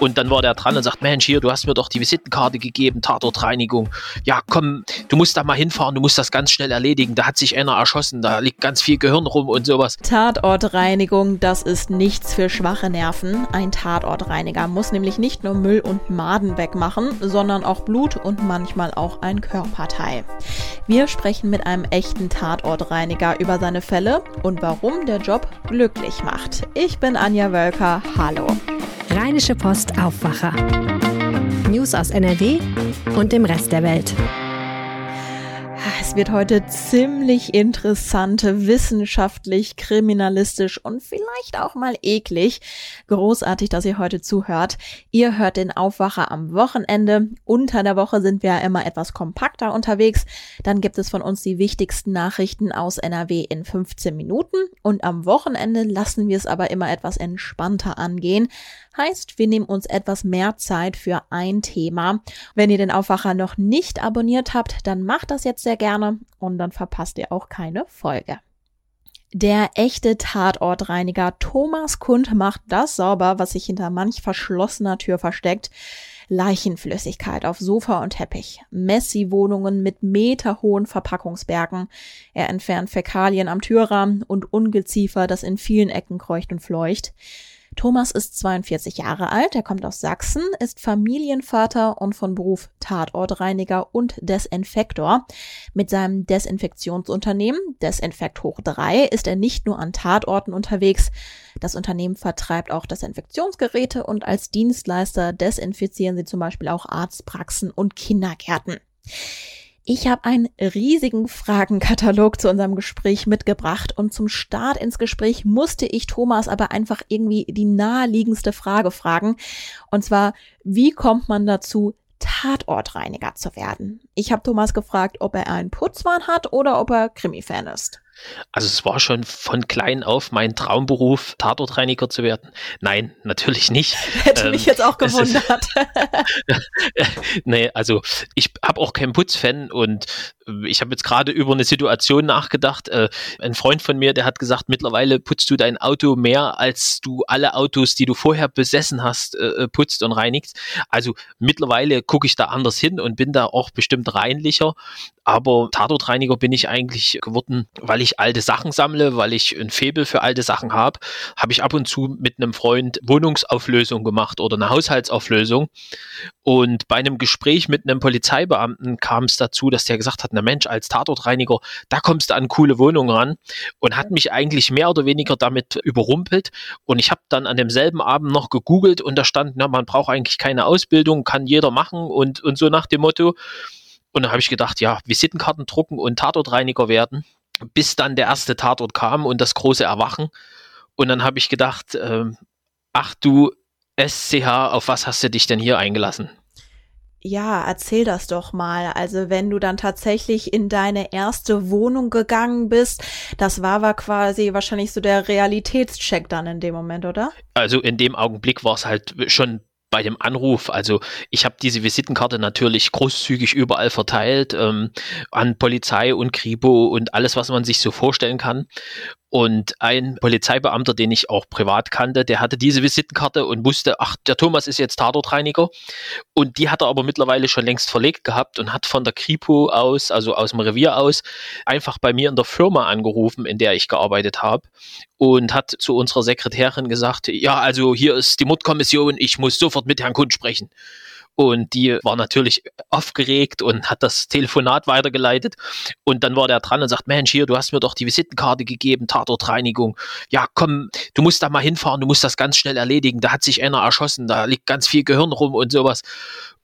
Und dann war der dran und sagt, Mensch, hier, du hast mir doch die Visitenkarte gegeben, Tatortreinigung. Ja, komm, du musst da mal hinfahren, du musst das ganz schnell erledigen. Da hat sich einer erschossen, da liegt ganz viel Gehirn rum und sowas. Tatortreinigung, das ist nichts für schwache Nerven. Ein Tatortreiniger muss nämlich nicht nur Müll und Maden wegmachen, sondern auch Blut und manchmal auch ein Körperteil. Wir sprechen mit einem echten Tatortreiniger über seine Fälle und warum der Job glücklich macht. Ich bin Anja Wölker. Hallo. Rheinische Post Aufwacher. News aus NRW und dem Rest der Welt. Es wird heute ziemlich interessant, wissenschaftlich, kriminalistisch und vielleicht auch mal eklig. Großartig, dass ihr heute zuhört. Ihr hört den Aufwacher am Wochenende. Unter der Woche sind wir ja immer etwas kompakter unterwegs. Dann gibt es von uns die wichtigsten Nachrichten aus NRW in 15 Minuten. Und am Wochenende lassen wir es aber immer etwas entspannter angehen. Heißt, wir nehmen uns etwas mehr Zeit für ein Thema. Wenn ihr den Aufwacher noch nicht abonniert habt, dann macht das jetzt sehr gerne und dann verpasst ihr auch keine Folge. Der echte Tatortreiniger Thomas Kund macht das sauber, was sich hinter manch verschlossener Tür versteckt. Leichenflüssigkeit auf Sofa und Teppich, Messi-Wohnungen mit meterhohen Verpackungsbergen. Er entfernt Fäkalien am Türrahmen und Ungeziefer, das in vielen Ecken kreucht und fleucht. Thomas ist 42 Jahre alt, er kommt aus Sachsen, ist Familienvater und von Beruf Tatortreiniger und Desinfektor. Mit seinem Desinfektionsunternehmen Desinfekt hoch 3 ist er nicht nur an Tatorten unterwegs, das Unternehmen vertreibt auch Desinfektionsgeräte und als Dienstleister desinfizieren sie zum Beispiel auch Arztpraxen und Kindergärten. Ich habe einen riesigen Fragenkatalog zu unserem Gespräch mitgebracht und zum Start ins Gespräch musste ich Thomas aber einfach irgendwie die naheliegendste Frage fragen. Und zwar, wie kommt man dazu, Tatortreiniger zu werden? Ich habe Thomas gefragt, ob er einen Putzwahn hat oder ob er Krimi-Fan ist. Also es war schon von klein auf mein Traumberuf, Tatortreiniger zu werden. Nein, natürlich nicht. Hätte ähm, mich jetzt auch gewundert. nee, also ich habe auch keinen Putzfan und ich habe jetzt gerade über eine Situation nachgedacht. Äh, ein Freund von mir, der hat gesagt, mittlerweile putzt du dein Auto mehr, als du alle Autos, die du vorher besessen hast, äh, putzt und reinigst. Also mittlerweile gucke ich da anders hin und bin da auch bestimmt reinlicher. Aber Tatortreiniger bin ich eigentlich geworden, weil ich alte Sachen sammle, weil ich ein Febel für alte Sachen habe. Habe ich ab und zu mit einem Freund Wohnungsauflösung gemacht oder eine Haushaltsauflösung. Und bei einem Gespräch mit einem Polizeibeamten kam es dazu, dass der gesagt hat, na Mensch, als Tatortreiniger, da kommst du an coole Wohnungen ran und hat mich eigentlich mehr oder weniger damit überrumpelt. Und ich habe dann an demselben Abend noch gegoogelt und da stand, na, man braucht eigentlich keine Ausbildung, kann jeder machen und, und so nach dem Motto. Und dann habe ich gedacht, ja, Visitenkarten drucken und Tatortreiniger werden, bis dann der erste Tatort kam und das große Erwachen. Und dann habe ich gedacht, äh, ach du SCH, auf was hast du dich denn hier eingelassen? Ja, erzähl das doch mal. Also wenn du dann tatsächlich in deine erste Wohnung gegangen bist, das war, war quasi wahrscheinlich so der Realitätscheck dann in dem Moment, oder? Also in dem Augenblick war es halt schon bei dem Anruf, also ich habe diese Visitenkarte natürlich großzügig überall verteilt ähm, an Polizei und Kripo und alles, was man sich so vorstellen kann. Und ein Polizeibeamter, den ich auch privat kannte, der hatte diese Visitenkarte und wusste, ach, der Thomas ist jetzt Tatortreiniger. Und die hat er aber mittlerweile schon längst verlegt gehabt und hat von der Kripo aus, also aus dem Revier aus, einfach bei mir in der Firma angerufen, in der ich gearbeitet habe. Und hat zu unserer Sekretärin gesagt, ja, also hier ist die Mordkommission, ich muss sofort mit Herrn Kund sprechen. Und die war natürlich aufgeregt und hat das Telefonat weitergeleitet. Und dann war der dran und sagt, Mensch, hier, du hast mir doch die Visitenkarte gegeben, Tatortreinigung. Ja, komm, du musst da mal hinfahren, du musst das ganz schnell erledigen. Da hat sich einer erschossen, da liegt ganz viel Gehirn rum und sowas.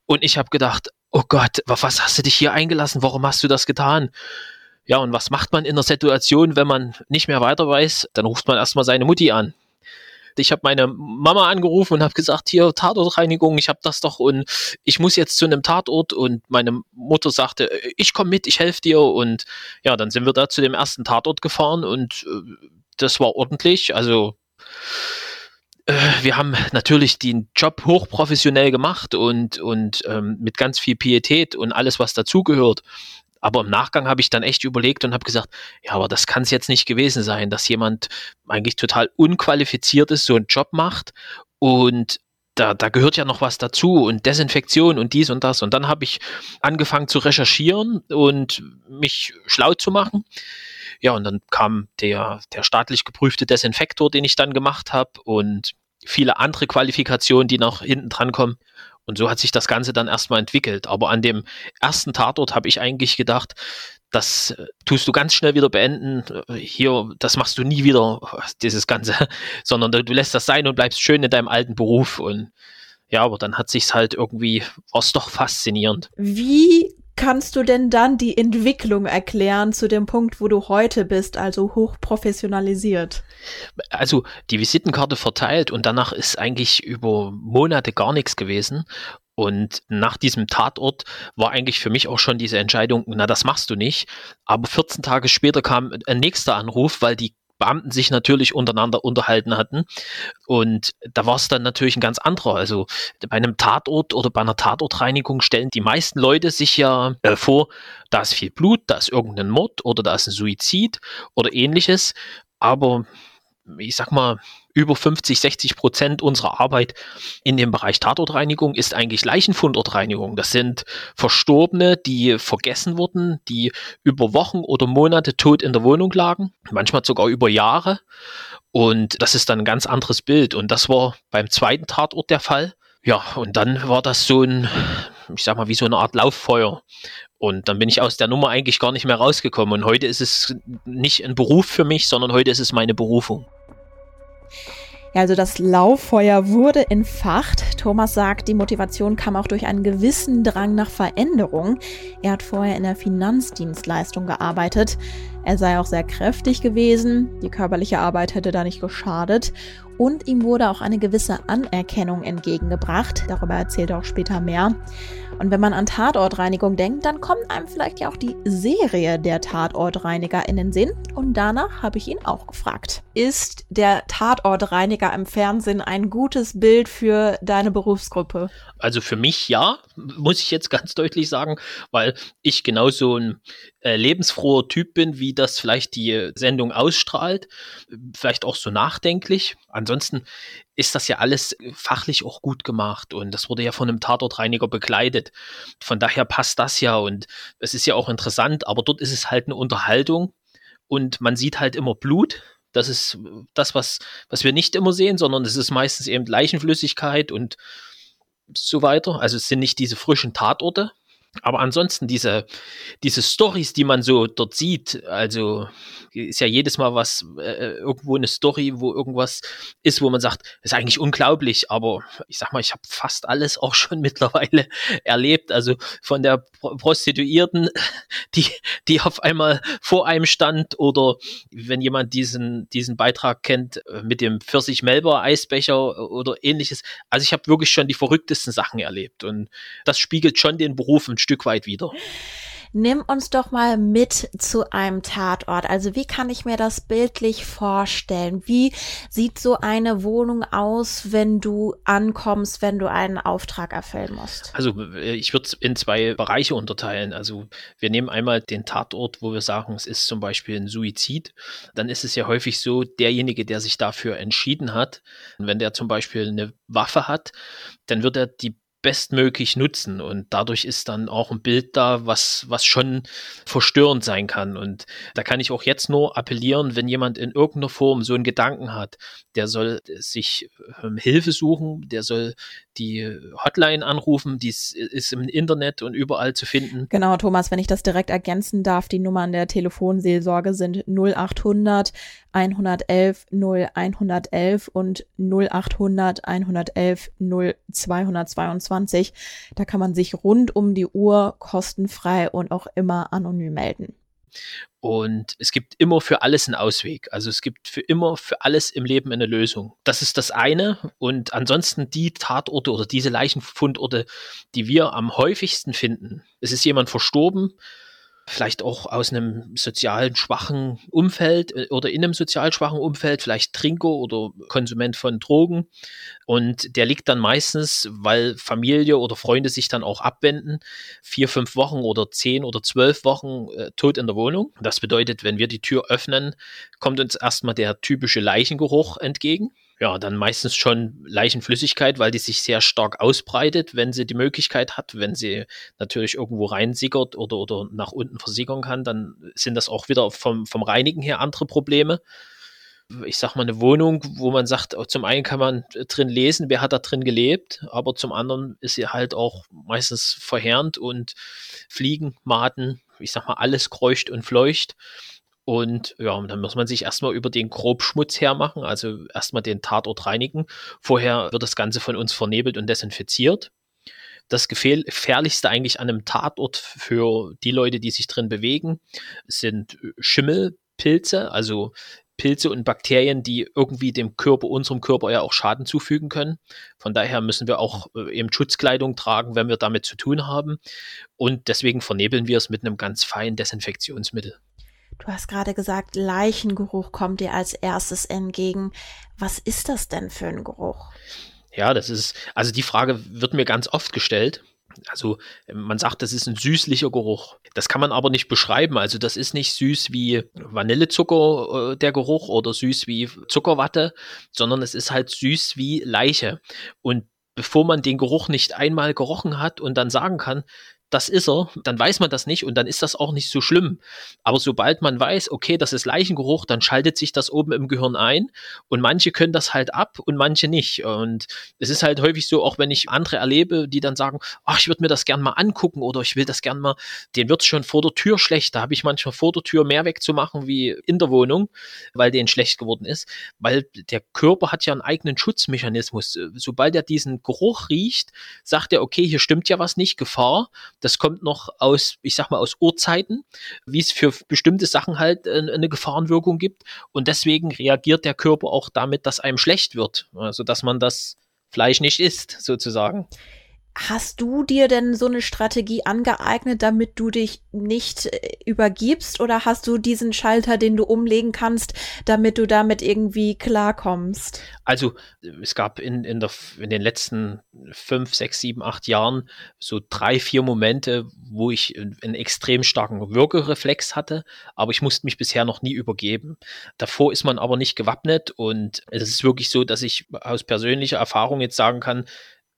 Und ich habe gedacht, oh Gott, was hast du dich hier eingelassen? Warum hast du das getan? Ja, und was macht man in der Situation, wenn man nicht mehr weiter weiß? Dann ruft man erstmal seine Mutti an ich habe meine Mama angerufen und habe gesagt, hier Tatortreinigung, ich habe das doch und ich muss jetzt zu einem Tatort. Und meine Mutter sagte, ich komme mit, ich helfe dir. Und ja, dann sind wir da zu dem ersten Tatort gefahren und äh, das war ordentlich, also äh, wir haben natürlich den Job hochprofessionell gemacht und, und ähm, mit ganz viel Pietät und alles, was dazugehört. Aber im Nachgang habe ich dann echt überlegt und habe gesagt, ja, aber das kann es jetzt nicht gewesen sein, dass jemand eigentlich total unqualifiziert ist, so einen Job macht und da, da gehört ja noch was dazu und Desinfektion und dies und das. Und dann habe ich angefangen zu recherchieren und mich schlau zu machen. Ja, und dann kam der, der staatlich geprüfte Desinfektor, den ich dann gemacht habe und viele andere Qualifikationen, die noch hinten dran kommen. Und so hat sich das Ganze dann erstmal entwickelt. Aber an dem ersten Tatort habe ich eigentlich gedacht, das äh, tust du ganz schnell wieder beenden. Hier, das machst du nie wieder, dieses Ganze, sondern du lässt das sein und bleibst schön in deinem alten Beruf. Und ja, aber dann hat sich's halt irgendwie, war doch faszinierend. Wie kannst du denn dann die Entwicklung erklären zu dem Punkt, wo du heute bist, also hochprofessionalisiert? Also die Visitenkarte verteilt und danach ist eigentlich über Monate gar nichts gewesen. Und nach diesem Tatort war eigentlich für mich auch schon diese Entscheidung, na, das machst du nicht. Aber 14 Tage später kam ein nächster Anruf, weil die Beamten sich natürlich untereinander unterhalten hatten. Und da war es dann natürlich ein ganz anderer. Also bei einem Tatort oder bei einer Tatortreinigung stellen die meisten Leute sich ja äh, vor, da ist viel Blut, da ist irgendein Mord oder da ist ein Suizid oder ähnliches. Aber ich sag mal, über 50, 60 Prozent unserer Arbeit in dem Bereich Tatortreinigung ist eigentlich Leichenfundortreinigung. Das sind Verstorbene, die vergessen wurden, die über Wochen oder Monate tot in der Wohnung lagen, manchmal sogar über Jahre. Und das ist dann ein ganz anderes Bild. Und das war beim zweiten Tatort der Fall. Ja, und dann war das so ein, ich sag mal, wie so eine Art Lauffeuer. Und dann bin ich aus der Nummer eigentlich gar nicht mehr rausgekommen. Und heute ist es nicht ein Beruf für mich, sondern heute ist es meine Berufung. Ja, also das Lauffeuer wurde entfacht. Thomas sagt, die Motivation kam auch durch einen gewissen Drang nach Veränderung. Er hat vorher in der Finanzdienstleistung gearbeitet. Er sei auch sehr kräftig gewesen. Die körperliche Arbeit hätte da nicht geschadet. Und ihm wurde auch eine gewisse Anerkennung entgegengebracht. Darüber erzählt er auch später mehr. Und wenn man an Tatortreinigung denkt, dann kommt einem vielleicht ja auch die Serie der Tatortreiniger in den Sinn. Und danach habe ich ihn auch gefragt. Ist der Tatortreiniger im Fernsehen ein gutes Bild für deine Berufsgruppe? Also für mich ja, muss ich jetzt ganz deutlich sagen, weil ich genauso ein äh, lebensfroher Typ bin, wie das vielleicht die Sendung ausstrahlt. Vielleicht auch so nachdenklich. Ansonsten ist das ja alles fachlich auch gut gemacht und das wurde ja von einem Tatortreiniger begleitet. Von daher passt das ja und es ist ja auch interessant, aber dort ist es halt eine Unterhaltung und man sieht halt immer Blut. Das ist das, was, was wir nicht immer sehen, sondern es ist meistens eben Leichenflüssigkeit und so weiter. Also es sind nicht diese frischen Tatorte, aber ansonsten diese, diese Stories, die man so dort sieht, also ist ja jedes Mal was, äh, irgendwo eine Story, wo irgendwas ist, wo man sagt, ist eigentlich unglaublich, aber ich sag mal, ich habe fast alles auch schon mittlerweile erlebt. Also von der Prostituierten, die, die auf einmal vor einem stand, oder wenn jemand diesen, diesen Beitrag kennt äh, mit dem Pfirsich Melba Eisbecher oder ähnliches. Also ich habe wirklich schon die verrücktesten Sachen erlebt und das spiegelt schon den Beruf ein Stück weit wieder. Nimm uns doch mal mit zu einem Tatort. Also wie kann ich mir das bildlich vorstellen? Wie sieht so eine Wohnung aus, wenn du ankommst, wenn du einen Auftrag erfüllen musst? Also äh, ich würde es in zwei Bereiche unterteilen. Also wir nehmen einmal den Tatort, wo wir sagen, es ist zum Beispiel ein Suizid. Dann ist es ja häufig so, derjenige, der sich dafür entschieden hat, wenn der zum Beispiel eine Waffe hat, dann wird er die bestmöglich nutzen. Und dadurch ist dann auch ein Bild da, was, was schon verstörend sein kann. Und da kann ich auch jetzt nur appellieren, wenn jemand in irgendeiner Form so einen Gedanken hat, der soll sich ähm, Hilfe suchen, der soll die Hotline anrufen, die ist, im Internet und überall zu finden. Genau, Thomas, wenn ich das direkt ergänzen darf, die Nummern der Telefonseelsorge sind 0800 111 0111 und 0800 111 0222. Da kann man sich rund um die Uhr kostenfrei und auch immer anonym melden. Und es gibt immer für alles einen Ausweg. Also es gibt für immer, für alles im Leben eine Lösung. Das ist das eine. Und ansonsten die Tatorte oder diese Leichenfundorte, die wir am häufigsten finden. Es ist jemand verstorben, vielleicht auch aus einem sozial schwachen Umfeld äh, oder in einem sozial schwachen Umfeld, vielleicht Trinker oder Konsument von Drogen. Und der liegt dann meistens, weil Familie oder Freunde sich dann auch abwenden, vier, fünf Wochen oder zehn oder zwölf Wochen äh, tot in der Wohnung. Das bedeutet, wenn wir die Tür öffnen, kommt uns erstmal der typische Leichengeruch entgegen. Ja, dann meistens schon Leichenflüssigkeit, weil die sich sehr stark ausbreitet, wenn sie die Möglichkeit hat, wenn sie natürlich irgendwo reinsickert oder, oder nach unten versickern kann, dann sind das auch wieder vom, vom Reinigen her andere Probleme. Ich sag mal, eine Wohnung, wo man sagt, zum einen kann man drin lesen, wer hat da drin gelebt, aber zum anderen ist sie halt auch meistens verheerend und Fliegen, Maden, ich sag mal, alles kreucht und fleucht. Und ja, dann muss man sich erstmal über den Grobschmutz hermachen, also erstmal den Tatort reinigen. Vorher wird das Ganze von uns vernebelt und desinfiziert. Das Gefährlichste eigentlich an einem Tatort für die Leute, die sich drin bewegen, sind Schimmelpilze, also Pilze und Bakterien, die irgendwie dem Körper, unserem Körper ja auch Schaden zufügen können. Von daher müssen wir auch äh, eben Schutzkleidung tragen, wenn wir damit zu tun haben. Und deswegen vernebeln wir es mit einem ganz feinen Desinfektionsmittel. Du hast gerade gesagt, Leichengeruch kommt dir als erstes entgegen. Was ist das denn für ein Geruch? Ja, das ist, also die Frage wird mir ganz oft gestellt. Also man sagt, das ist ein süßlicher Geruch. Das kann man aber nicht beschreiben. Also das ist nicht süß wie Vanillezucker äh, der Geruch oder süß wie Zuckerwatte, sondern es ist halt süß wie Leiche. Und bevor man den Geruch nicht einmal gerochen hat und dann sagen kann, das ist er, dann weiß man das nicht und dann ist das auch nicht so schlimm. Aber sobald man weiß, okay, das ist Leichengeruch, dann schaltet sich das oben im Gehirn ein und manche können das halt ab und manche nicht. Und es ist halt häufig so, auch wenn ich andere erlebe, die dann sagen, ach, ich würde mir das gern mal angucken oder ich will das gern mal, wird es schon vor der Tür schlecht. Da habe ich manchmal vor der Tür mehr wegzumachen wie in der Wohnung, weil denen schlecht geworden ist. Weil der Körper hat ja einen eigenen Schutzmechanismus. Sobald er diesen Geruch riecht, sagt er, okay, hier stimmt ja was nicht, Gefahr das kommt noch aus, ich sag mal, aus Urzeiten, wie es für bestimmte Sachen halt äh, eine Gefahrenwirkung gibt. Und deswegen reagiert der Körper auch damit, dass einem schlecht wird. Also, dass man das Fleisch nicht isst, sozusagen. Hast du dir denn so eine Strategie angeeignet, damit du dich nicht äh, übergibst? Oder hast du diesen Schalter, den du umlegen kannst, damit du damit irgendwie klarkommst? Also es gab in, in, der, in den letzten fünf, sechs, sieben, acht Jahren so drei, vier Momente, wo ich einen extrem starken Würgereflex hatte, aber ich musste mich bisher noch nie übergeben. Davor ist man aber nicht gewappnet und es ist wirklich so, dass ich aus persönlicher Erfahrung jetzt sagen kann,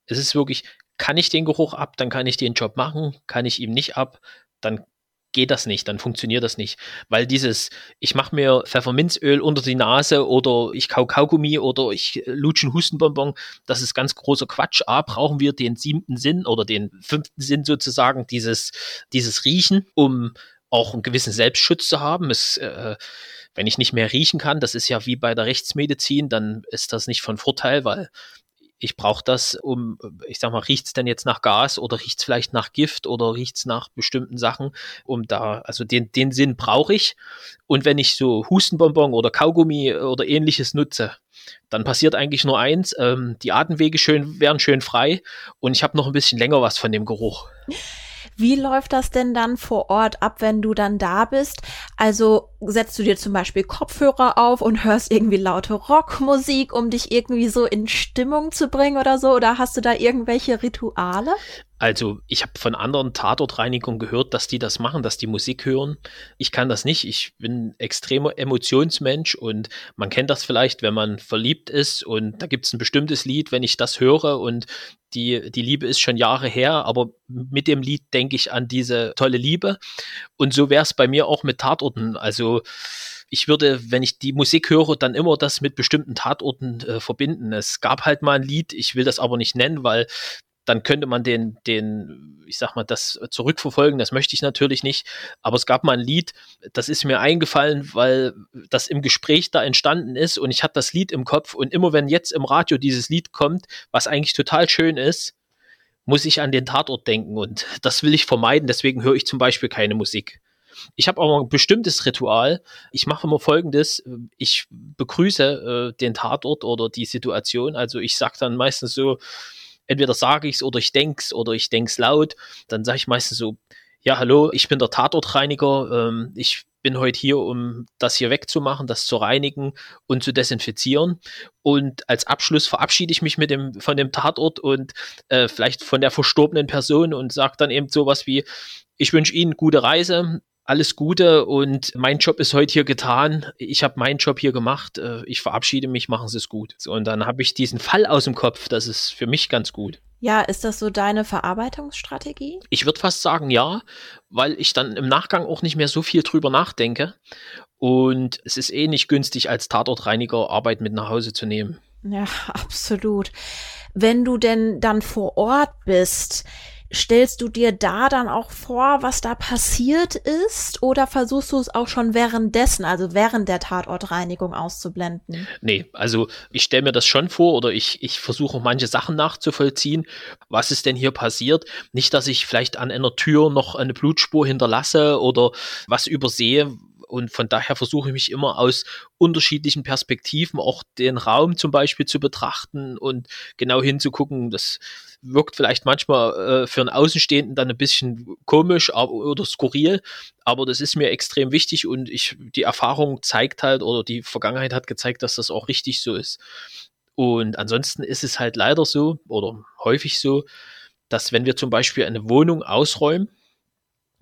es ist wirklich kann ich den Geruch ab, dann kann ich den Job machen, kann ich ihm nicht ab, dann geht das nicht, dann funktioniert das nicht. Weil dieses, ich mache mir Pfefferminzöl unter die Nase oder ich kau Kaugummi oder ich lutsche einen Hustenbonbon, das ist ganz großer Quatsch. A, brauchen wir den siebten Sinn oder den fünften Sinn sozusagen, dieses, dieses Riechen, um auch einen gewissen Selbstschutz zu haben. Es, äh, wenn ich nicht mehr riechen kann, das ist ja wie bei der Rechtsmedizin, dann ist das nicht von Vorteil, weil ich brauche das, um, ich sag mal, riecht's denn jetzt nach Gas oder riecht's vielleicht nach Gift oder riecht's nach bestimmten Sachen, um da, also den, den Sinn brauche ich. Und wenn ich so Hustenbonbon oder Kaugummi oder ähnliches nutze, dann passiert eigentlich nur eins, ähm, die Atemwege schön, werden schön frei und ich habe noch ein bisschen länger was von dem Geruch. Wie läuft das denn dann vor Ort ab, wenn du dann da bist? Also setzt du dir zum Beispiel Kopfhörer auf und hörst irgendwie laute Rockmusik, um dich irgendwie so in Stimmung zu bringen oder so? Oder hast du da irgendwelche Rituale? Also ich habe von anderen Tatortreinigungen gehört, dass die das machen, dass die Musik hören. Ich kann das nicht. Ich bin extremer Emotionsmensch und man kennt das vielleicht, wenn man verliebt ist und da gibt es ein bestimmtes Lied, wenn ich das höre und die, die Liebe ist schon Jahre her, aber mit dem Lied denke ich an diese tolle Liebe. Und so wäre es bei mir auch mit Tatorten. Also ich würde, wenn ich die Musik höre, dann immer das mit bestimmten Tatorten äh, verbinden. Es gab halt mal ein Lied, ich will das aber nicht nennen, weil dann könnte man den, den, ich sag mal, das zurückverfolgen. Das möchte ich natürlich nicht. Aber es gab mal ein Lied, das ist mir eingefallen, weil das im Gespräch da entstanden ist und ich hatte das Lied im Kopf und immer wenn jetzt im Radio dieses Lied kommt, was eigentlich total schön ist, muss ich an den Tatort denken und das will ich vermeiden. Deswegen höre ich zum Beispiel keine Musik. Ich habe auch ein bestimmtes Ritual. Ich mache immer folgendes. Ich begrüße äh, den Tatort oder die Situation. Also ich sage dann meistens so, entweder sage ich es oder ich denke es oder ich denke es laut. Dann sage ich meistens so, ja, hallo, ich bin der Tatortreiniger. Ähm, ich bin heute hier, um das hier wegzumachen, das zu reinigen und zu desinfizieren. Und als Abschluss verabschiede ich mich mit dem, von dem Tatort und äh, vielleicht von der verstorbenen Person und sage dann eben sowas wie, ich wünsche Ihnen gute Reise, alles Gute und mein Job ist heute hier getan. Ich habe meinen Job hier gemacht. Äh, ich verabschiede mich, machen Sie es gut. So, und dann habe ich diesen Fall aus dem Kopf. Das ist für mich ganz gut. Ja, ist das so deine Verarbeitungsstrategie? Ich würde fast sagen ja, weil ich dann im Nachgang auch nicht mehr so viel drüber nachdenke. Und es ist eh nicht günstig, als Tatortreiniger Arbeit mit nach Hause zu nehmen. Ja, absolut. Wenn du denn dann vor Ort bist, stellst du dir da dann auch vor, was da passiert ist? Oder versuchst du es auch schon währenddessen, also während der Tatortreinigung auszublenden? Nee, also ich stelle mir das schon vor oder ich, ich versuche manche Sachen nachzuvollziehen. Was ist denn hier passiert? Nicht, dass ich vielleicht an einer Tür noch eine Blutspur hinterlasse oder was übersehe, und von daher versuche ich mich immer aus unterschiedlichen Perspektiven auch den Raum zum Beispiel zu betrachten und genau hinzugucken. Das wirkt vielleicht manchmal äh, für einen Außenstehenden dann ein bisschen komisch oder skurril, aber das ist mir extrem wichtig und ich, die Erfahrung zeigt halt oder die Vergangenheit hat gezeigt, dass das auch richtig so ist. Und ansonsten ist es halt leider so oder häufig so, dass wenn wir zum Beispiel eine Wohnung ausräumen,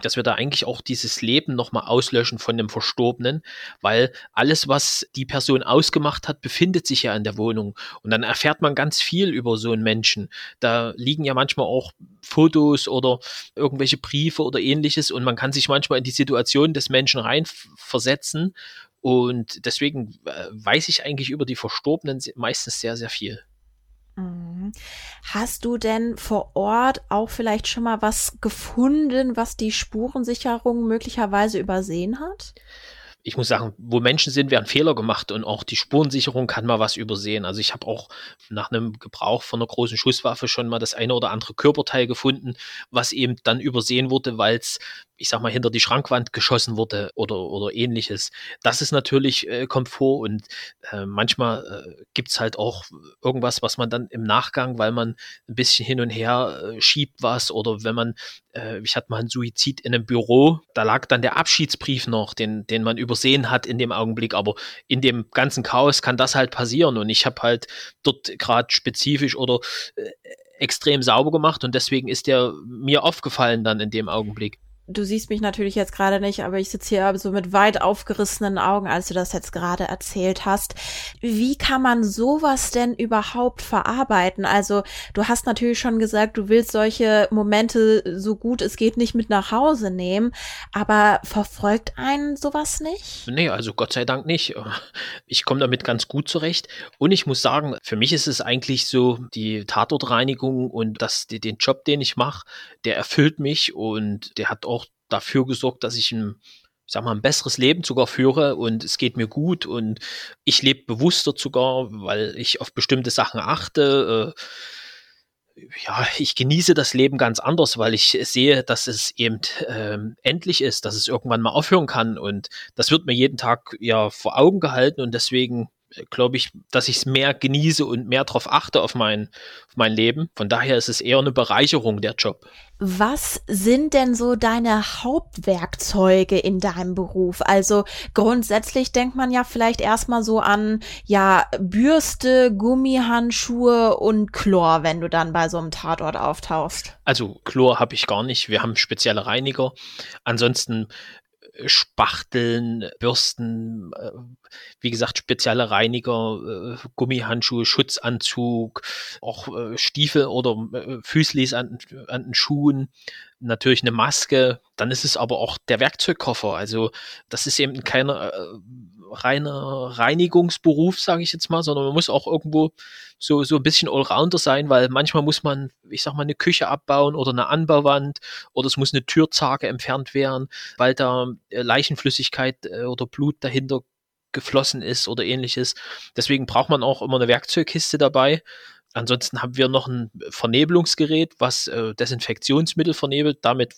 dass wir da eigentlich auch dieses Leben nochmal auslöschen von dem Verstorbenen, weil alles, was die Person ausgemacht hat, befindet sich ja in der Wohnung. Und dann erfährt man ganz viel über so einen Menschen. Da liegen ja manchmal auch Fotos oder irgendwelche Briefe oder ähnliches und man kann sich manchmal in die Situation des Menschen reinversetzen. Und deswegen äh, weiß ich eigentlich über die Verstorbenen meistens sehr, sehr viel. Mhm. Hast du denn vor Ort auch vielleicht schon mal was gefunden, was die Spurensicherung möglicherweise übersehen hat? ich muss sagen, wo Menschen sind, werden Fehler gemacht und auch die Spurensicherung kann mal was übersehen. Also ich habe auch nach einem Gebrauch von einer großen Schusswaffe schon mal das eine oder andere Körperteil gefunden, was eben dann übersehen wurde, weil es ich sag mal, hinter die Schrankwand geschossen wurde oder, oder ähnliches. Das ist natürlich äh, Komfort und äh, manchmal äh, gibt's halt auch irgendwas, was man dann im Nachgang, weil man ein bisschen hin und her äh, schiebt was oder wenn man, äh, ich hatte mal einen Suizid in einem Büro, da lag dann der Abschiedsbrief noch, den, den man übersehen hat in dem Augenblick, aber in dem ganzen Chaos kann das halt passieren und ich habe halt dort gerade spezifisch oder äh, extrem sauber gemacht und deswegen ist der mir aufgefallen dann in dem Augenblick du siehst mich natürlich jetzt gerade nicht, aber ich sitze hier so mit weit aufgerissenen Augen, als du das jetzt gerade erzählt hast. Wie kann man sowas denn überhaupt verarbeiten? Also du hast natürlich schon gesagt, du willst solche Momente so gut es geht nicht mit nach Hause nehmen, aber verfolgt einen sowas nicht? Nee, also Gott sei Dank nicht. Ich komme damit ganz gut zurecht. Und ich muss sagen, für mich ist es eigentlich so, die Tatortreinigung und das, den Job, den ich mache, der erfüllt mich und der hat auch dafür gesorgt, dass ich ein, ich sag mal, ein besseres Leben sogar führe und es geht mir gut und ich lebe bewusster sogar, weil ich auf bestimmte Sachen achte. Äh, ja, ich genieße das Leben ganz anders, weil ich sehe, dass es eben ähm, endlich ist, dass es irgendwann mal aufhören kann und das wird mir jeden Tag ja vor Augen gehalten und deswegen glaube ich, dass ich es mehr genieße und mehr darauf achte auf mein, auf mein Leben. Von daher ist es eher eine Bereicherung, der Job. Was sind denn so deine Hauptwerkzeuge in deinem Beruf? Also grundsätzlich denkt man ja vielleicht erstmal so an, ja, Bürste, Gummihandschuhe und Chlor, wenn du dann bei so einem Tatort auftauchst. Also Chlor habe ich gar nicht. Wir haben spezielle Reiniger. Ansonsten Spachteln, Bürsten, äh, wie gesagt, spezielle Reiniger, äh, Gummihandschuhe, Schutzanzug, auch äh, Stiefel oder Füßlis an, an den Schuhen, natürlich eine Maske. Dann ist es aber auch der Werkzeugkoffer. Also das ist eben keine reiner Reinigungsberuf, sage ich jetzt mal, sondern man muss auch irgendwo so, so ein bisschen Allrounder sein, weil manchmal muss man, ich sag mal, eine Küche abbauen oder eine Anbauwand oder es muss eine Türzage entfernt werden, weil da äh, Leichenflüssigkeit äh, oder Blut dahinter geflossen ist oder ähnliches. Deswegen braucht man auch immer eine Werkzeugkiste dabei. Ansonsten haben wir noch ein Vernebelungsgerät, was äh, Desinfektionsmittel vernebelt, damit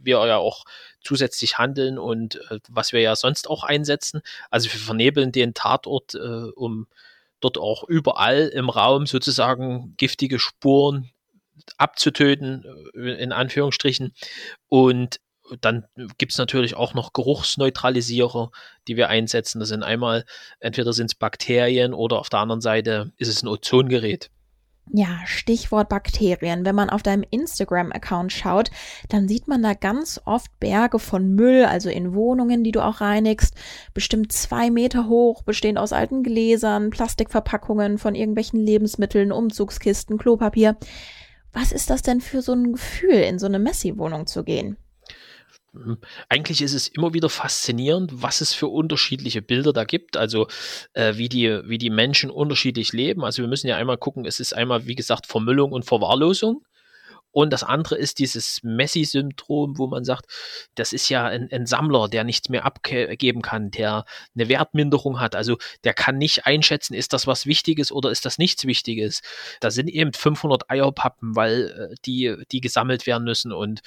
wir ja auch zusätzlich handeln und äh, was wir ja sonst auch einsetzen. Also wir vernebeln den Tatort, äh, um dort auch überall im Raum sozusagen giftige Spuren abzutöten, äh, in Anführungsstrichen. Und dann gibt es natürlich auch noch Geruchsneutralisierer, die wir einsetzen. Das sind einmal, entweder sind es Bakterien oder auf der anderen Seite ist es ein Ozongerät. Ja, Stichwort Bakterien. Wenn man auf deinem Instagram-Account schaut, dann sieht man da ganz oft Berge von Müll, also in Wohnungen, die du auch reinigst, bestimmt zwei Meter hoch, bestehend aus alten Gläsern, Plastikverpackungen von irgendwelchen Lebensmitteln, Umzugskisten, Klopapier. Was ist das denn für so ein Gefühl, in so eine Messi-Wohnung zu gehen? Hm, eigentlich ist es immer wieder faszinierend, was es für unterschiedliche Bilder da gibt, also äh, wie, die, wie die Menschen unterschiedlich leben. Also wir müssen ja einmal gucken, es ist einmal, wie gesagt, Vermüllung und Verwahrlosung. Und das andere ist dieses Messi-Syndrom, wo man sagt, das ist ja ein, ein, Sammler, der nichts mehr abgeben kann, der eine Wertminderung hat. Also der kann nicht einschätzen, ist das was Wichtiges oder ist das nichts Wichtiges. Da sind eben 500 Eierpappen, weil äh, die, die gesammelt werden müssen und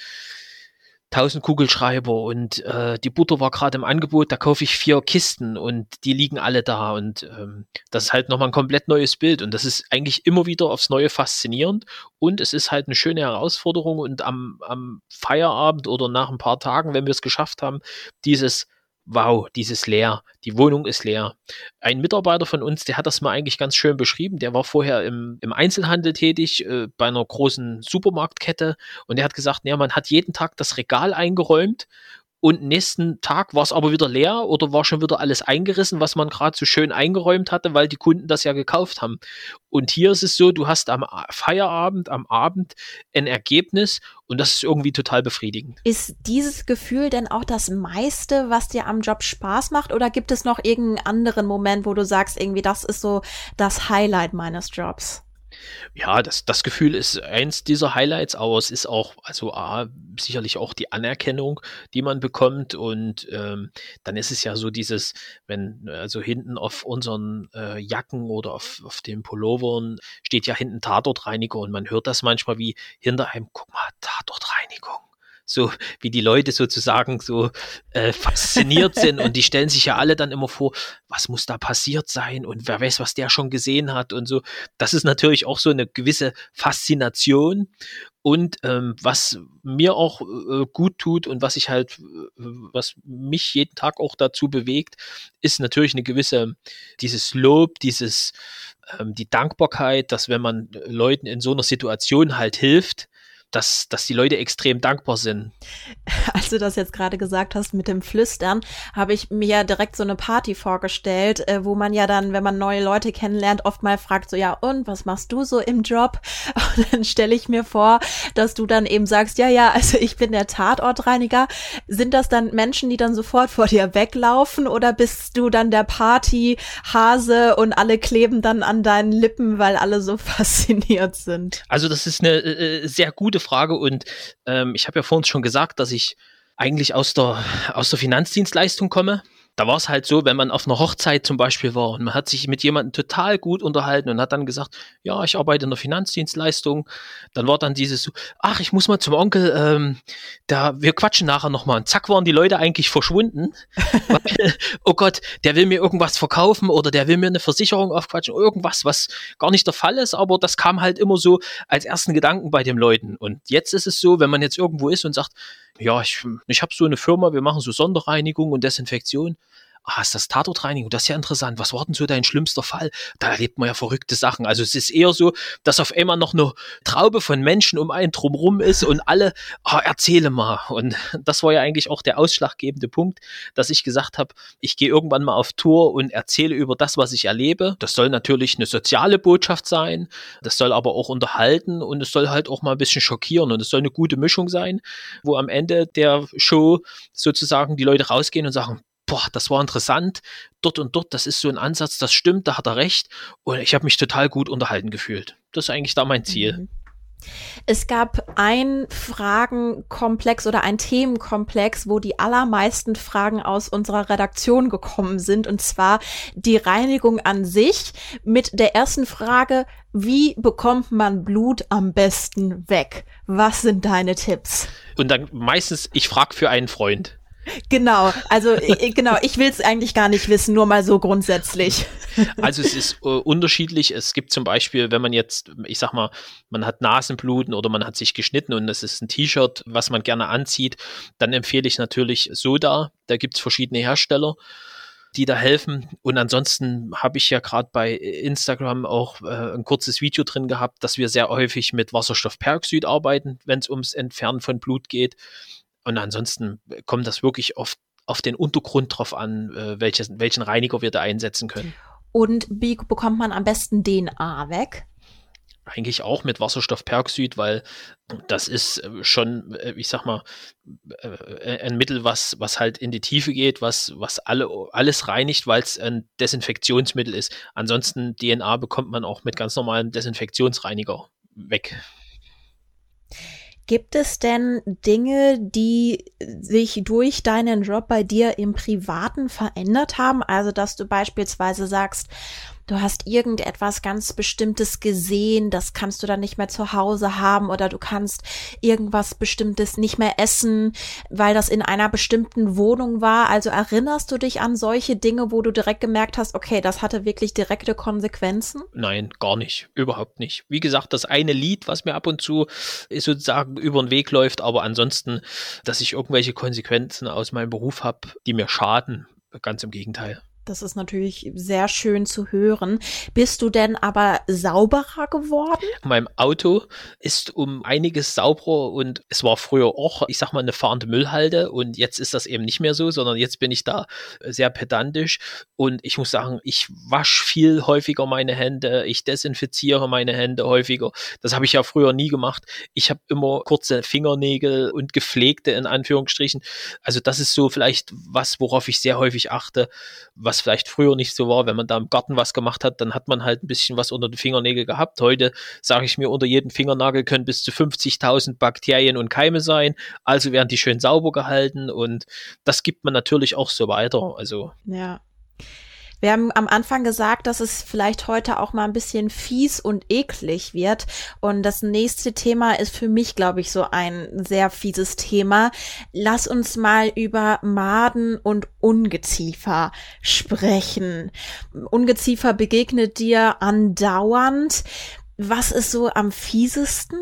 1000 Kugelschreiber und äh, die Butter war gerade im Angebot, da kaufe ich vier Kisten und die liegen alle da und ähm, das ist halt nochmal ein komplett neues Bild und das ist eigentlich immer wieder aufs Neue faszinierend und es ist halt eine schöne Herausforderung und am, am Feierabend oder nach ein paar Tagen, wenn wir es geschafft haben, dieses wow, dieses leer, die Wohnung ist leer. Ein Mitarbeiter von uns, der hat das mal eigentlich ganz schön beschrieben, der war vorher im, im Einzelhandel tätig, äh, bei einer großen Supermarktkette. Und der hat gesagt, ja, man hat jeden Tag das Regal eingeräumt und nächsten Tag war es aber wieder leer oder war schon wieder alles eingerissen, was man gerade so schön eingeräumt hatte, weil die Kunden das ja gekauft haben. Und hier ist es so, du hast am Feierabend, am Abend ein Ergebnis und das ist irgendwie total befriedigend. Ist dieses Gefühl denn auch das meiste, was dir am Job Spaß macht oder gibt es noch irgendeinen anderen Moment, wo du sagst, irgendwie das ist so das Highlight meines Jobs? Ja, das, das Gefühl ist eins dieser Highlights, aber es ist auch, also A, sicherlich auch die Anerkennung, die man bekommt. Und ähm, dann ist es ja so dieses, wenn, also hinten auf unseren äh, Jacken oder auf, auf den Pullovern steht ja hinten Tatortreiniger und man hört das manchmal wie hinter einem, guck mal, Tatortreinigung so wie die Leute sozusagen so äh, fasziniert sind und die stellen sich ja alle dann immer vor, was muss da passiert sein und wer weiß, was der schon gesehen hat und so. Das ist natürlich auch so eine gewisse Faszination und ähm, was mir auch äh, gut tut und was ich halt, äh, was mich jeden Tag auch dazu bewegt, ist natürlich eine gewisse, dieses Lob, dieses, ähm, die Dankbarkeit, dass wenn man Leuten in so einer Situation halt hilft, dass, dass die Leute extrem dankbar sind. Als du das jetzt gerade gesagt hast mit dem Flüstern, habe ich mir ja direkt so eine Party vorgestellt, äh, wo man ja dann, wenn man neue Leute kennenlernt, oft mal fragt, so ja, und was machst du so im Job? Und dann stelle ich mir vor, dass du dann eben sagst, ja, ja, also ich bin der Tatortreiniger. Sind das dann Menschen, die dann sofort vor dir weglaufen oder bist du dann der Partyhase und alle kleben dann an deinen Lippen, weil alle so fasziniert sind? Also das ist eine äh, äh sehr gute Frage und ähm, ich habe ja vorhin schon gesagt, dass ich eigentlich aus der, aus der Finanzdienstleistung komme da war es halt so, wenn man auf einer Hochzeit zum Beispiel war und man hat sich mit jemandem total gut unterhalten und hat dann gesagt, ja, ich arbeite in der Finanzdienstleistung, dann war dann dieses ach, ich muss mal zum Onkel, ähm, da, wir quatschen nachher nochmal. Und zack waren die Leute eigentlich verschwunden. weil, oh Gott, der will mir irgendwas verkaufen oder der will mir eine Versicherung aufquatschen, irgendwas, was gar nicht der Fall ist, aber das kam halt immer so als ersten Gedanken bei den Leuten. Und jetzt ist es so, wenn man jetzt irgendwo ist und sagt, ja, ich, ich habe so eine Firma, wir machen so Sonderreinigung und Desinfektion ah, ist das Tatortreinigung, das ist ja interessant. Was war denn so dein schlimmster Fall? Da erlebt man ja verrückte Sachen. Also es ist eher so, dass auf einmal noch eine Traube von Menschen um einen drumrum ist und alle, ah, erzähle mal. Und das war ja eigentlich auch der ausschlaggebende Punkt, dass ich gesagt habe, ich gehe irgendwann mal auf Tour und erzähle über das, was ich erlebe. Das soll natürlich eine soziale Botschaft sein, das soll aber auch unterhalten und es soll halt auch mal ein bisschen schockieren und es soll eine gute Mischung sein, wo am Ende der Show sozusagen die Leute rausgehen und sagen, boah, das war interessant, dort und dort, das ist so ein Ansatz, das stimmt, da hat er recht. Und ich habe mich total gut unterhalten gefühlt. Das ist eigentlich da mein Ziel. Mhm. Es gab ein Fragenkomplex oder ein Themenkomplex, wo die allermeisten Fragen aus unserer Redaktion gekommen sind, und zwar die Reinigung an sich mit der ersten Frage, wie bekommt man Blut am besten weg? Was sind deine Tipps? Und dann meistens, ich frage für einen Freund. Genau, also genau, ich will es eigentlich gar nicht wissen, nur mal so grundsätzlich. Also es ist äh, unterschiedlich. Es gibt zum Beispiel, wenn man jetzt, ich sag mal, man hat Nasenbluten oder man hat sich geschnitten und es ist ein T-Shirt, was man gerne anzieht, dann empfehle ich natürlich Soda. Da gibt es verschiedene Hersteller die da helfen. Und ansonsten habe ich ja gerade bei Instagram auch äh, ein kurzes Video drin gehabt, dass wir sehr häufig mit Wasserstoffperoxid arbeiten, wenn es ums Entfernen von Blut geht. Und ansonsten kommt das wirklich oft auf den Untergrund drauf an, äh, welches, welchen Reiniger wir da einsetzen können. Und wie bekommt man am besten DNA weg? eigentlich auch mit Wasserstoffperoxid, weil das ist äh, schon, äh, ich sag mal, äh, ein Mittel, was, was halt in die Tiefe geht, was, was alle, alles reinigt, weil es ein Desinfektionsmittel ist. Ansonsten DNA bekommt man auch mit ganz normalem Desinfektionsreiniger weg. Gibt es denn Dinge, die sich durch deinen Job bei dir im Privaten verändert haben? Also, dass du beispielsweise sagst, du hast irgendetwas ganz Bestimmtes gesehen, das kannst du dann nicht mehr zu Hause haben oder du kannst irgendwas Bestimmtes nicht mehr essen, weil das in einer bestimmten Wohnung war. Also erinnerst du dich an solche Dinge, wo du direkt gemerkt hast, okay, das hatte wirklich direkte Konsequenzen? Nein, gar nicht, überhaupt nicht. Wie gesagt, das eine Lied, was mir ab und zu sozusagen über den Weg läuft, aber ansonsten, dass ich irgendwelche Konsequenzen aus meinem Beruf habe, die mir schaden, ganz im Gegenteil. Das ist natürlich sehr schön zu hören. Bist du denn aber sauberer geworden? Mein Auto ist um einiges sauberer und es war früher auch, ich sag mal, eine fahrende Müllhalde und jetzt ist das eben nicht mehr so, sondern jetzt bin ich da sehr pedantisch und ich muss sagen, ich wasche viel häufiger meine Hände, ich desinfiziere meine Hände häufiger. Das habe ich ja früher nie gemacht. Ich habe immer kurze Fingernägel und gepflegte in Anführungsstrichen. Also das ist so vielleicht was, worauf ich sehr häufig achte, was was vielleicht früher nicht so war, wenn man da im Garten was gemacht hat, dann hat man halt ein bisschen was unter den Fingernägeln gehabt. Heute sage ich mir, unter jedem Fingernagel können bis zu 50.000 Bakterien und Keime sein. Also werden die schön sauber gehalten und das gibt man natürlich auch so weiter. Also ja. Wir haben am Anfang gesagt, dass es vielleicht heute auch mal ein bisschen fies und eklig wird. Und das nächste Thema ist für mich, glaube ich, so ein sehr fieses Thema. Lass uns mal über Maden und Ungeziefer sprechen. Ungeziefer begegnet dir andauernd. Was ist so am fiesesten?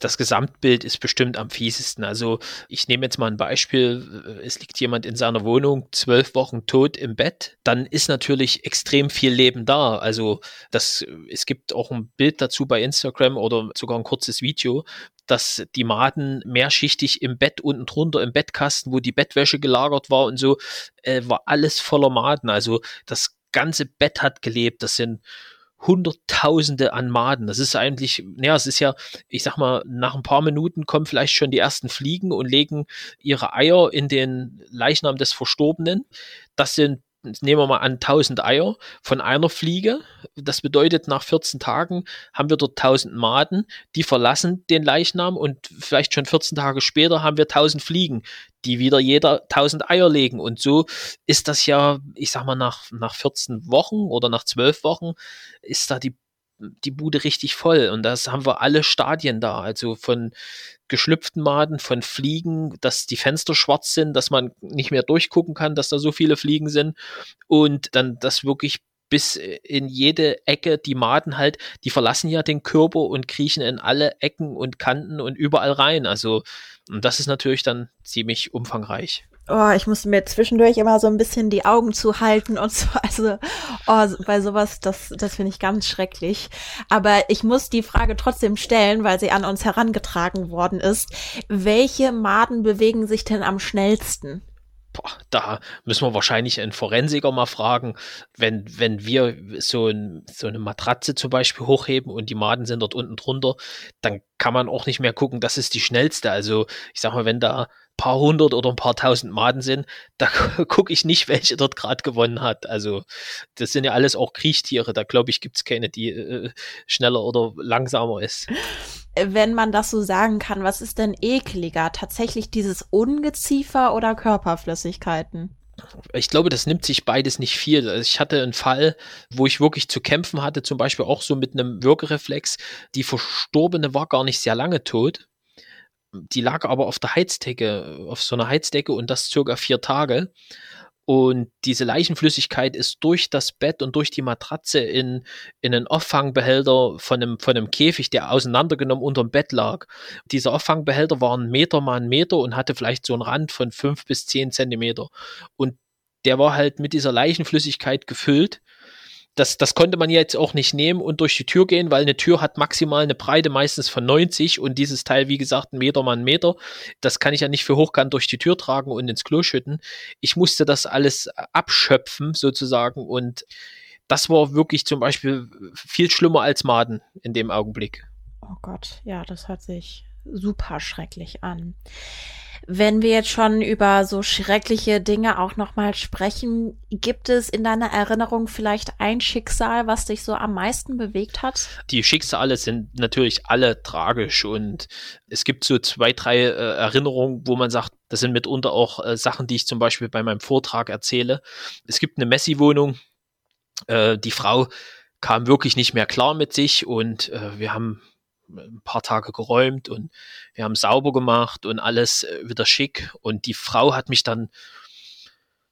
Das Gesamtbild ist bestimmt am fiesesten. Also ich nehme jetzt mal ein Beispiel. Es liegt jemand in seiner Wohnung zwölf Wochen tot im Bett. Dann ist natürlich extrem viel Leben da. Also das, es gibt auch ein Bild dazu bei Instagram oder sogar ein kurzes Video, dass die Maden mehrschichtig im Bett unten drunter, im Bettkasten, wo die Bettwäsche gelagert war und so, äh, war alles voller Maden. Also das ganze Bett hat gelebt. Das sind Hunderttausende an Maden. Das ist eigentlich, naja, es ist ja, ich sag mal, nach ein paar Minuten kommen vielleicht schon die ersten Fliegen und legen ihre Eier in den Leichnam des Verstorbenen. Das sind nehmen wir mal an 1000 Eier von einer Fliege. Das bedeutet, nach 14 Tagen haben wir dort 1000 Maden, die verlassen den Leichnam und vielleicht schon 14 Tage später haben wir 1000 Fliegen, die wieder jeder 1000 Eier legen. Und so ist das ja, ich sag mal, nach, nach 14 Wochen oder nach 12 Wochen ist da die die Bude richtig voll. Und das haben wir alle Stadien da, also von geschlüpften Maden, von Fliegen, dass die Fenster schwarz sind, dass man nicht mehr durchgucken kann, dass da so viele Fliegen sind. Und dann das wirklich bis in jede Ecke. Die Maden halt, die verlassen ja den Körper und kriechen in alle Ecken und Kanten und überall rein. Also, und das ist natürlich dann ziemlich umfangreich oh, ich musste mir zwischendurch immer so ein bisschen die Augen zuhalten und so. Also, oh, bei sowas, das, das finde ich ganz schrecklich. Aber ich muss die Frage trotzdem stellen, weil sie an uns herangetragen worden ist. Welche Maden bewegen sich denn am schnellsten? Boah, da müssen wir wahrscheinlich einen Forensiker mal fragen, wenn, wenn wir so, ein, so eine Matratze zum Beispiel hochheben und die Maden sind dort unten drunter, dann kann man auch nicht mehr gucken, das ist die schnellste. Also ich sag mal, wenn da paar hundert oder ein paar tausend Maden sind, da gucke ich nicht, welche dort gerade gewonnen hat. Also das sind ja alles auch Kriechtiere. Da glaube ich, gibt es keine, die äh, schneller oder langsamer ist. Wenn man das so sagen kann, was ist denn ekliger? Tatsächlich dieses Ungeziefer oder Körperflüssigkeiten? ich glaube, das nimmt sich beides nicht viel. Also ich hatte einen Fall, wo ich wirklich zu kämpfen hatte, zum Beispiel auch so mit einem Würgereflex. Die Verstorbene war gar nicht sehr lange tot die lag aber auf der Heizdecke, auf so einer Heizdecke und das circa vier Tage. Und diese Leichenflüssigkeit ist durch das Bett und durch die Matratze in, in einen Auffangbehälter von einem, von einem Käfig, der auseinandergenommen unter dem Bett lag. Dieser Auffangbehälter war ein Meter mal ein Meter und hatte vielleicht so einen Rand von fünf bis zehn Zentimeter. Und der war halt mit dieser Leichenflüssigkeit gefüllt das, das konnte man jetzt auch nicht nehmen und durch die Tür gehen, weil eine Tür hat maximal eine Breite meistens von 90 und dieses Teil, wie gesagt, ein Meter mal ein Meter. Das kann ich ja nicht für hochkant durch die Tür tragen und ins Klo schütten. Ich musste das alles abschöpfen sozusagen und das war wirklich zum Beispiel viel schlimmer als Maden in dem Augenblick. Oh Gott, ja, das hört sich super schrecklich an. Wenn wir jetzt schon über so schreckliche Dinge auch nochmal sprechen, gibt es in deiner Erinnerung vielleicht ein Schicksal, was dich so am meisten bewegt hat? Die Schicksale sind natürlich alle tragisch und es gibt so zwei, drei äh, Erinnerungen, wo man sagt, das sind mitunter auch äh, Sachen, die ich zum Beispiel bei meinem Vortrag erzähle. Es gibt eine Messi-Wohnung, äh, die Frau kam wirklich nicht mehr klar mit sich und äh, wir haben ein paar Tage geräumt und wir haben sauber gemacht und alles äh, wieder schick. Und die Frau hat mich dann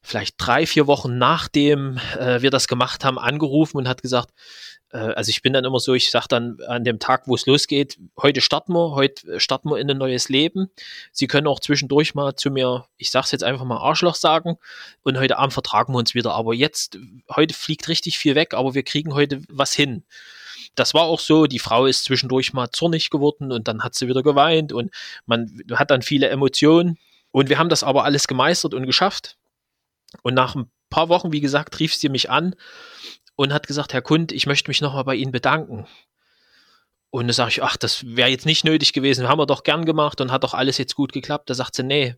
vielleicht drei, vier Wochen nachdem äh, wir das gemacht haben, angerufen und hat gesagt, äh, also ich bin dann immer so, ich sage dann an dem Tag, wo es losgeht, heute starten wir, heute starten wir in ein neues Leben. Sie können auch zwischendurch mal zu mir, ich sage es jetzt einfach mal Arschloch sagen und heute Abend vertragen wir uns wieder. Aber jetzt, heute fliegt richtig viel weg, aber wir kriegen heute was hin das war auch so, die Frau ist zwischendurch mal zornig geworden und dann hat sie wieder geweint und man hat dann viele Emotionen. Und wir haben das aber alles gemeistert und geschafft. Und nach ein paar Wochen, wie gesagt, rief sie mich an und hat gesagt, Herr Kund, ich möchte mich nochmal bei Ihnen bedanken. Und da sage ich, ach, das wäre jetzt nicht nötig gewesen, haben wir doch gern gemacht und hat doch alles jetzt gut geklappt. Da sagt sie, nee,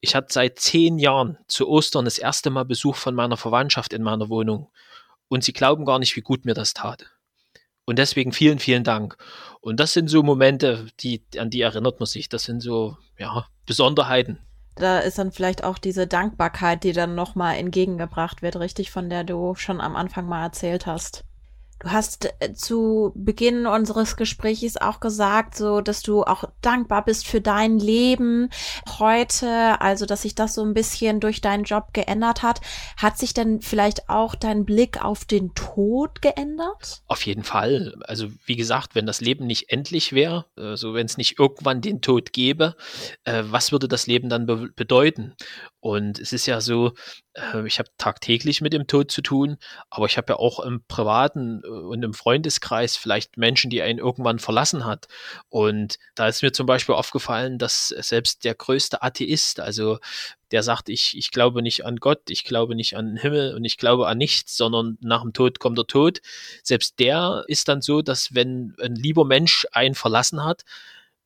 ich hatte seit zehn Jahren zu Ostern das erste Mal Besuch von meiner Verwandtschaft in meiner Wohnung. Und sie glauben gar nicht, wie gut mir das tat. Und deswegen vielen, vielen Dank. Und das sind so Momente, die, an die erinnert man sich. Das sind so, ja, Besonderheiten. Da ist dann vielleicht auch diese Dankbarkeit, die dann nochmal entgegengebracht wird, richtig, von der du schon am Anfang mal erzählt hast. Du hast äh, zu Beginn unseres Gesprächs auch gesagt, so, dass du auch dankbar bist für dein Leben heute, also, dass sich das so ein bisschen durch deinen Job geändert hat. Hat sich denn vielleicht auch dein Blick auf den Tod geändert? Auf jeden Fall. Also, wie gesagt, wenn das Leben nicht endlich wäre, also wenn es nicht irgendwann den Tod gäbe, äh, was würde das Leben dann be bedeuten? Und es ist ja so, äh, ich habe tagtäglich mit dem Tod zu tun, aber ich habe ja auch im privaten äh, und im Freundeskreis vielleicht Menschen, die einen irgendwann verlassen hat. Und da ist mir zum Beispiel aufgefallen, dass selbst der größte Atheist, also der sagt, ich, ich glaube nicht an Gott, ich glaube nicht an den Himmel und ich glaube an nichts, sondern nach dem Tod kommt der Tod. Selbst der ist dann so, dass wenn ein lieber Mensch einen verlassen hat,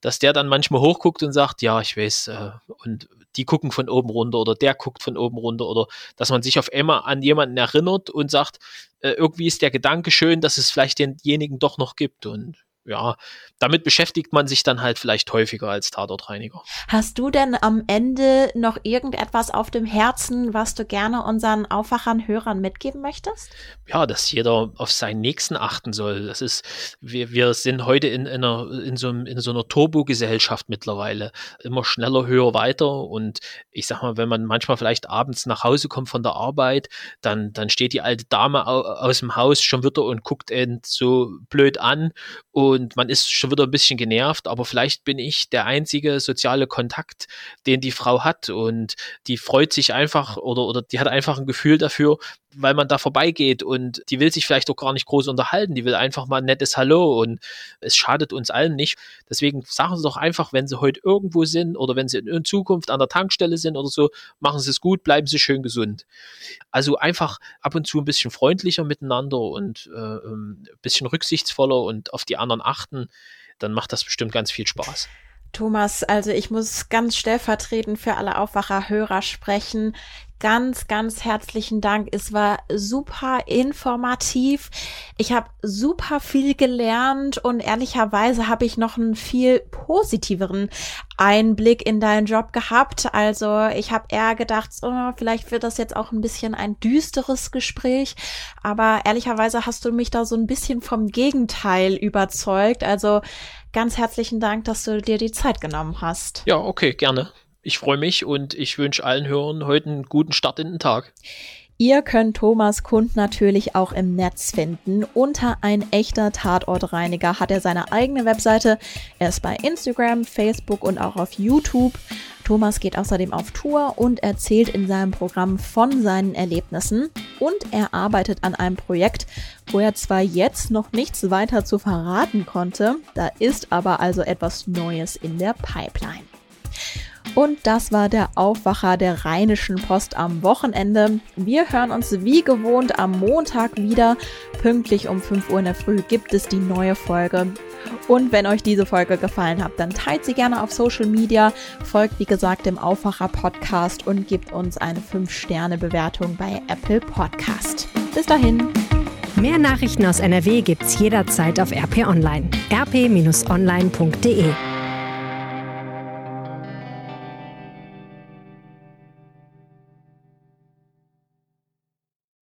dass der dann manchmal hochguckt und sagt, ja, ich weiß, äh, und die gucken von oben runter oder der guckt von oben runter oder dass man sich auf einmal an jemanden erinnert und sagt, äh, irgendwie ist der Gedanke schön, dass es vielleicht denjenigen doch noch gibt. Und ja, damit beschäftigt man sich dann halt vielleicht häufiger als Tatortreiniger. Hast du denn am Ende noch irgendetwas auf dem Herzen, was du gerne unseren Aufwachern, Hörern mitgeben möchtest? Ja, dass jeder auf seinen Nächsten achten soll. Das ist, wir, wir sind heute in, einer, in so, in so einer Turbo-Gesellschaft mittlerweile. Immer schneller, höher, weiter. Und ich sag mal, wenn man manchmal vielleicht abends nach Hause kommt von der Arbeit, dann, dann steht die alte Dame aus dem Haus schon wieder und guckt ihn so blöd an. Und und man ist schon wieder ein bisschen genervt, aber vielleicht bin ich der einzige soziale Kontakt, den die Frau hat. Und die freut sich einfach oder, oder die hat einfach ein Gefühl dafür, weil man da vorbeigeht und die will sich vielleicht auch gar nicht groß unterhalten, die will einfach mal ein nettes Hallo und es schadet uns allen nicht. Deswegen sagen Sie doch einfach, wenn Sie heute irgendwo sind oder wenn Sie in Zukunft an der Tankstelle sind oder so, machen Sie es gut, bleiben Sie schön gesund. Also einfach ab und zu ein bisschen freundlicher miteinander und äh, ähm, ein bisschen rücksichtsvoller und auf die anderen achten, dann macht das bestimmt ganz viel Spaß. Thomas, also ich muss ganz stellvertretend für alle Aufwacher-Hörer sprechen ganz, ganz herzlichen Dank. Es war super informativ. Ich habe super viel gelernt und ehrlicherweise habe ich noch einen viel positiveren Einblick in deinen Job gehabt. Also ich habe eher gedacht, oh, vielleicht wird das jetzt auch ein bisschen ein düsteres Gespräch. Aber ehrlicherweise hast du mich da so ein bisschen vom Gegenteil überzeugt. Also ganz herzlichen Dank, dass du dir die Zeit genommen hast. Ja, okay, gerne ich freue mich und ich wünsche allen Hörern heute einen guten Start in den Tag. Ihr könnt Thomas Kund natürlich auch im Netz finden. Unter ein echter Tatortreiniger hat er seine eigene Webseite. Er ist bei Instagram, Facebook und auch auf YouTube. Thomas geht außerdem auf Tour und erzählt in seinem Programm von seinen Erlebnissen. Und er arbeitet an einem Projekt, wo er zwar jetzt noch nichts weiter zu verraten konnte, da ist aber also etwas Neues in der Pipeline. Und das war der Aufwacher der Rheinischen Post am Wochenende. Wir hören uns wie gewohnt am Montag wieder. Pünktlich um 5 Uhr in der Früh gibt es die neue Folge. Und wenn euch diese Folge gefallen hat, dann teilt sie gerne auf Social Media, folgt wie gesagt dem Aufwacher Podcast und gebt uns eine 5-Sterne-Bewertung bei Apple Podcast. Bis dahin. Mehr Nachrichten aus NRW gibt's jederzeit auf RP Online. rp-online.de